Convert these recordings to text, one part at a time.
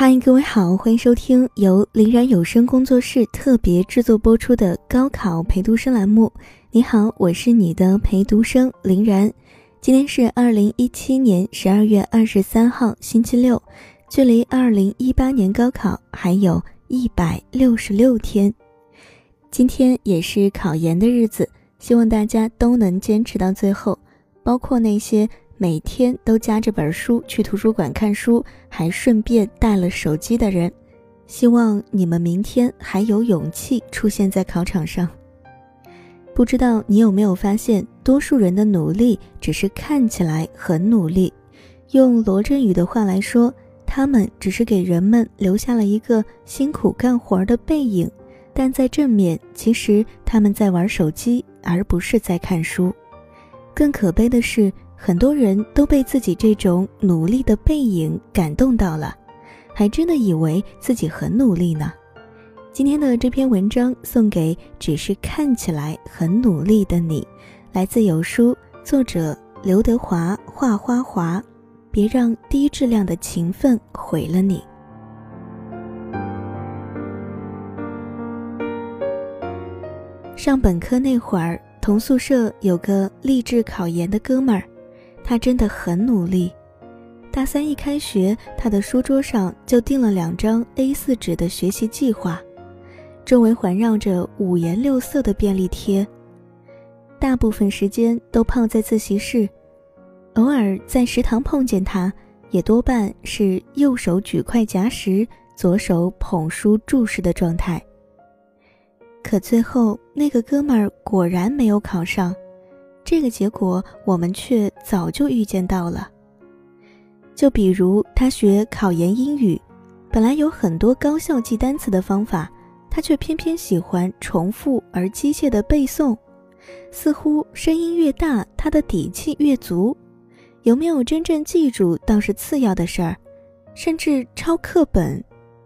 嗨，各位好，欢迎收听由林然有声工作室特别制作播出的高考陪读生栏目。你好，我是你的陪读生林然。今天是二零一七年十二月二十三号，星期六，距离二零一八年高考还有一百六十六天。今天也是考研的日子，希望大家都能坚持到最后，包括那些。每天都夹着本书去图书馆看书，还顺便带了手机的人，希望你们明天还有勇气出现在考场上。不知道你有没有发现，多数人的努力只是看起来很努力，用罗振宇的话来说，他们只是给人们留下了一个辛苦干活的背影，但在正面，其实他们在玩手机，而不是在看书。更可悲的是。很多人都被自己这种努力的背影感动到了，还真的以为自己很努力呢。今天的这篇文章送给只是看起来很努力的你，来自有书，作者刘德华画花华。别让低质量的勤奋毁了你。上本科那会儿，同宿舍有个立志考研的哥们儿。他真的很努力。大三一开学，他的书桌上就订了两张 A4 纸的学习计划，周围环绕着五颜六色的便利贴。大部分时间都泡在自习室，偶尔在食堂碰见他，也多半是右手举筷夹食，左手捧书注视的状态。可最后，那个哥们儿果然没有考上。这个结果我们却早就预见到了。就比如他学考研英语，本来有很多高效记单词的方法，他却偏偏喜欢重复而机械的背诵，似乎声音越大，他的底气越足。有没有真正记住倒是次要的事儿，甚至抄课本，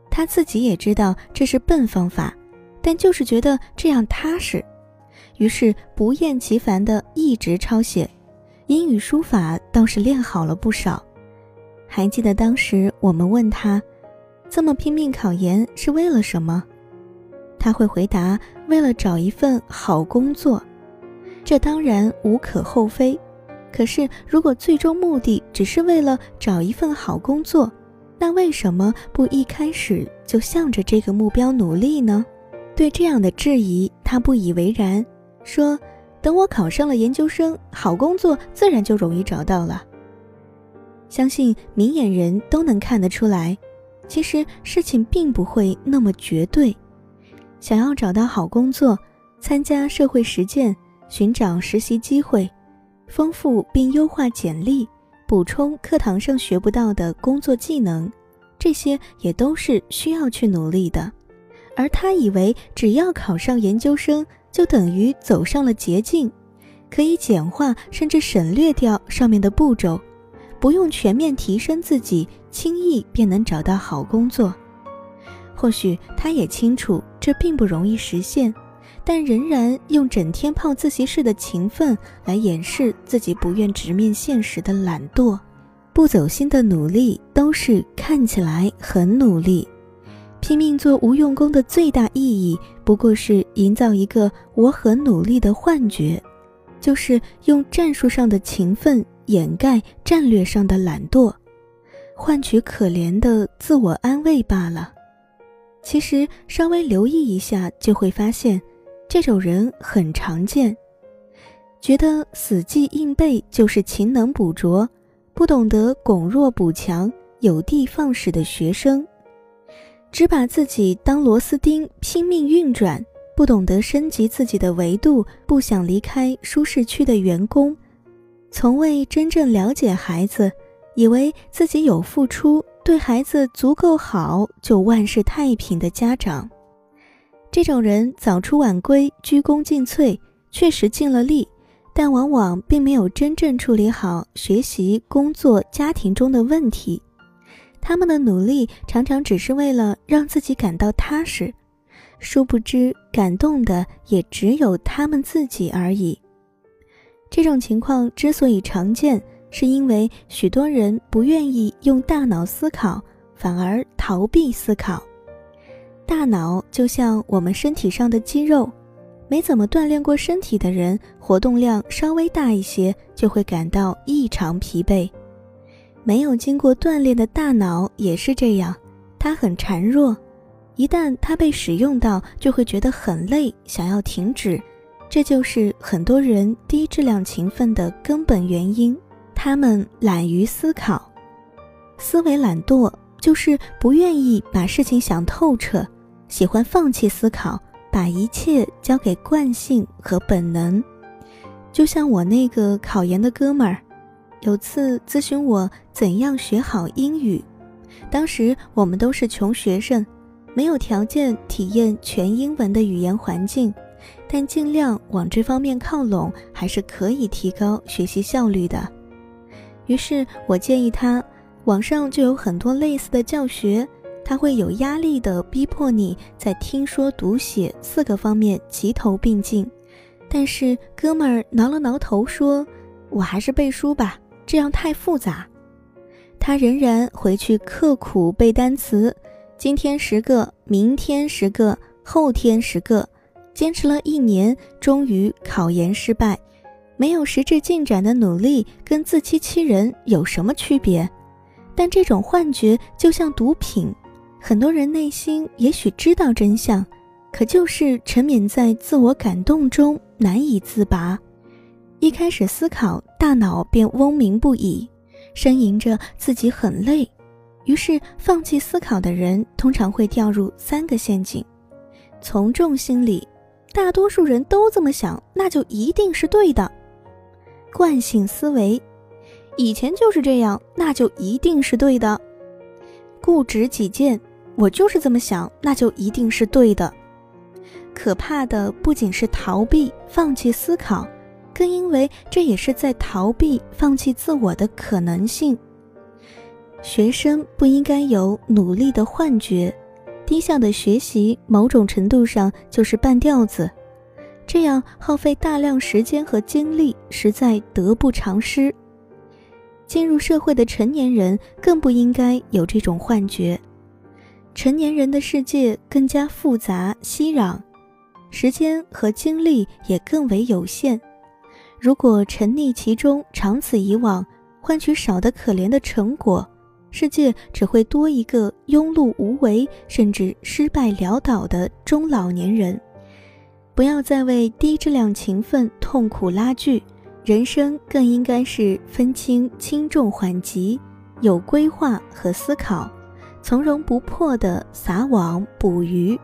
他自己也知道这是笨方法，但就是觉得这样踏实。于是不厌其烦地一直抄写，英语书法倒是练好了不少。还记得当时我们问他，这么拼命考研是为了什么？他会回答：为了找一份好工作。这当然无可厚非，可是如果最终目的只是为了找一份好工作，那为什么不一开始就向着这个目标努力呢？对这样的质疑，他不以为然。说：“等我考上了研究生，好工作自然就容易找到了。”相信明眼人都能看得出来，其实事情并不会那么绝对。想要找到好工作，参加社会实践，寻找实习机会，丰富并优化简历，补充课堂上学不到的工作技能，这些也都是需要去努力的。而他以为只要考上研究生，就等于走上了捷径，可以简化甚至省略掉上面的步骤，不用全面提升自己，轻易便能找到好工作。或许他也清楚这并不容易实现，但仍然用整天泡自习室的勤奋来掩饰自己不愿直面现实的懒惰。不走心的努力都是看起来很努力。拼命做无用功的最大意义，不过是营造一个我很努力的幻觉，就是用战术上的勤奋掩盖战略上的懒惰，换取可怜的自我安慰罢了。其实稍微留意一下，就会发现，这种人很常见，觉得死记硬背就是勤能补拙，不懂得拱弱补强、有的放矢的学生。只把自己当螺丝钉拼命运转，不懂得升级自己的维度，不想离开舒适区的员工，从未真正了解孩子，以为自己有付出，对孩子足够好就万事太平的家长，这种人早出晚归，鞠躬尽瘁，确实尽了力，但往往并没有真正处理好学习、工作、家庭中的问题。他们的努力常常只是为了让自己感到踏实，殊不知感动的也只有他们自己而已。这种情况之所以常见，是因为许多人不愿意用大脑思考，反而逃避思考。大脑就像我们身体上的肌肉，没怎么锻炼过身体的人，活动量稍微大一些就会感到异常疲惫。没有经过锻炼的大脑也是这样，它很孱弱，一旦它被使用到，就会觉得很累，想要停止。这就是很多人低质量勤奋的根本原因，他们懒于思考，思维懒惰就是不愿意把事情想透彻。喜欢放弃思考，把一切交给惯性和本能，就像我那个考研的哥们儿，有次咨询我怎样学好英语。当时我们都是穷学生，没有条件体验全英文的语言环境，但尽量往这方面靠拢，还是可以提高学习效率的。于是我建议他，网上就有很多类似的教学。他会有压力的逼迫你在听说读写四个方面齐头并进，但是哥们儿挠了挠头说：“我还是背书吧，这样太复杂。”他仍然回去刻苦背单词，今天十个，明天十个，后天十个，坚持了一年，终于考研失败。没有实质进展的努力跟自欺欺人有什么区别？但这种幻觉就像毒品。很多人内心也许知道真相，可就是沉湎在自我感动中难以自拔。一开始思考，大脑便嗡鸣不已，呻吟着自己很累。于是，放弃思考的人通常会掉入三个陷阱：从众心理，大多数人都这么想，那就一定是对的；惯性思维，以前就是这样，那就一定是对的；固执己见。我就是这么想，那就一定是对的。可怕的不仅是逃避、放弃思考，更因为这也是在逃避、放弃自我的可能性。学生不应该有努力的幻觉，低效的学习某种程度上就是半吊子，这样耗费大量时间和精力，实在得不偿失。进入社会的成年人更不应该有这种幻觉。成年人的世界更加复杂熙攘，时间和精力也更为有限。如果沉溺其中，长此以往，换取少得可怜的成果，世界只会多一个庸碌无为，甚至失败潦倒的中老年人。不要再为低质量勤奋痛苦拉锯，人生更应该是分清轻重缓急，有规划和思考。从容不迫地撒网捕鱼，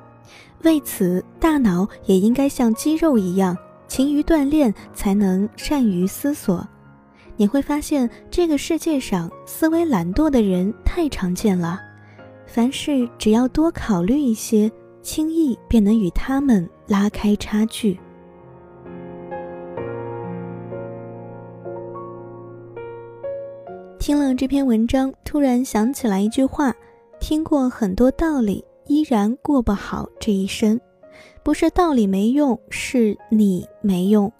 为此，大脑也应该像肌肉一样勤于锻炼，才能善于思索。你会发现，这个世界上思维懒惰的人太常见了。凡事只要多考虑一些，轻易便能与他们拉开差距。听了这篇文章，突然想起来一句话。听过很多道理，依然过不好这一生，不是道理没用，是你没用。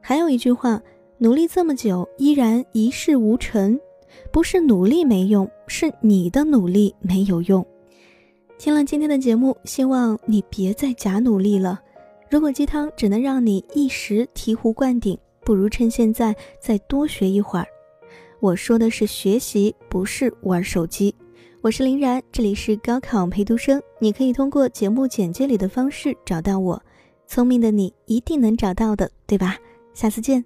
还有一句话，努力这么久依然一事无成，不是努力没用，是你的努力没有用。听了今天的节目，希望你别再假努力了。如果鸡汤只能让你一时醍醐灌顶，不如趁现在再多学一会儿。我说的是学习，不是玩手机。我是林然，这里是高考陪读生。你可以通过节目简介里的方式找到我，聪明的你一定能找到的，对吧？下次见。